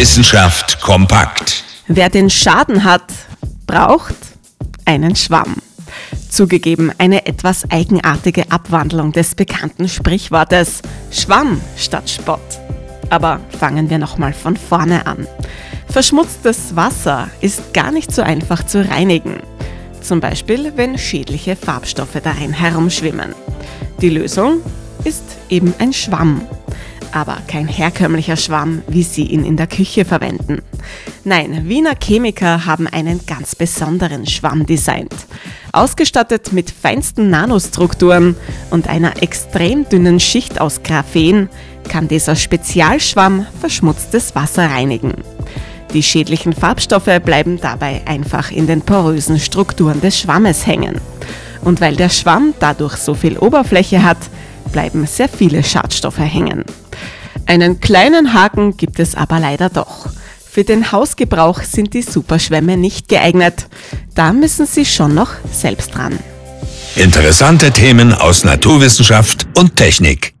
Wissenschaft kompakt. Wer den Schaden hat, braucht einen Schwamm. Zugegeben eine etwas eigenartige Abwandlung des bekannten Sprichwortes Schwamm statt Spott. Aber fangen wir nochmal von vorne an. Verschmutztes Wasser ist gar nicht so einfach zu reinigen. Zum Beispiel, wenn schädliche Farbstoffe darin herumschwimmen. Die Lösung ist eben ein Schwamm. Aber kein herkömmlicher Schwamm, wie Sie ihn in der Küche verwenden. Nein, Wiener Chemiker haben einen ganz besonderen Schwamm designt. Ausgestattet mit feinsten Nanostrukturen und einer extrem dünnen Schicht aus Graphen kann dieser Spezialschwamm verschmutztes Wasser reinigen. Die schädlichen Farbstoffe bleiben dabei einfach in den porösen Strukturen des Schwammes hängen. Und weil der Schwamm dadurch so viel Oberfläche hat, bleiben sehr viele Schadstoffe hängen. Einen kleinen Haken gibt es aber leider doch. Für den Hausgebrauch sind die Superschwämme nicht geeignet. Da müssen Sie schon noch selbst dran. Interessante Themen aus Naturwissenschaft und Technik.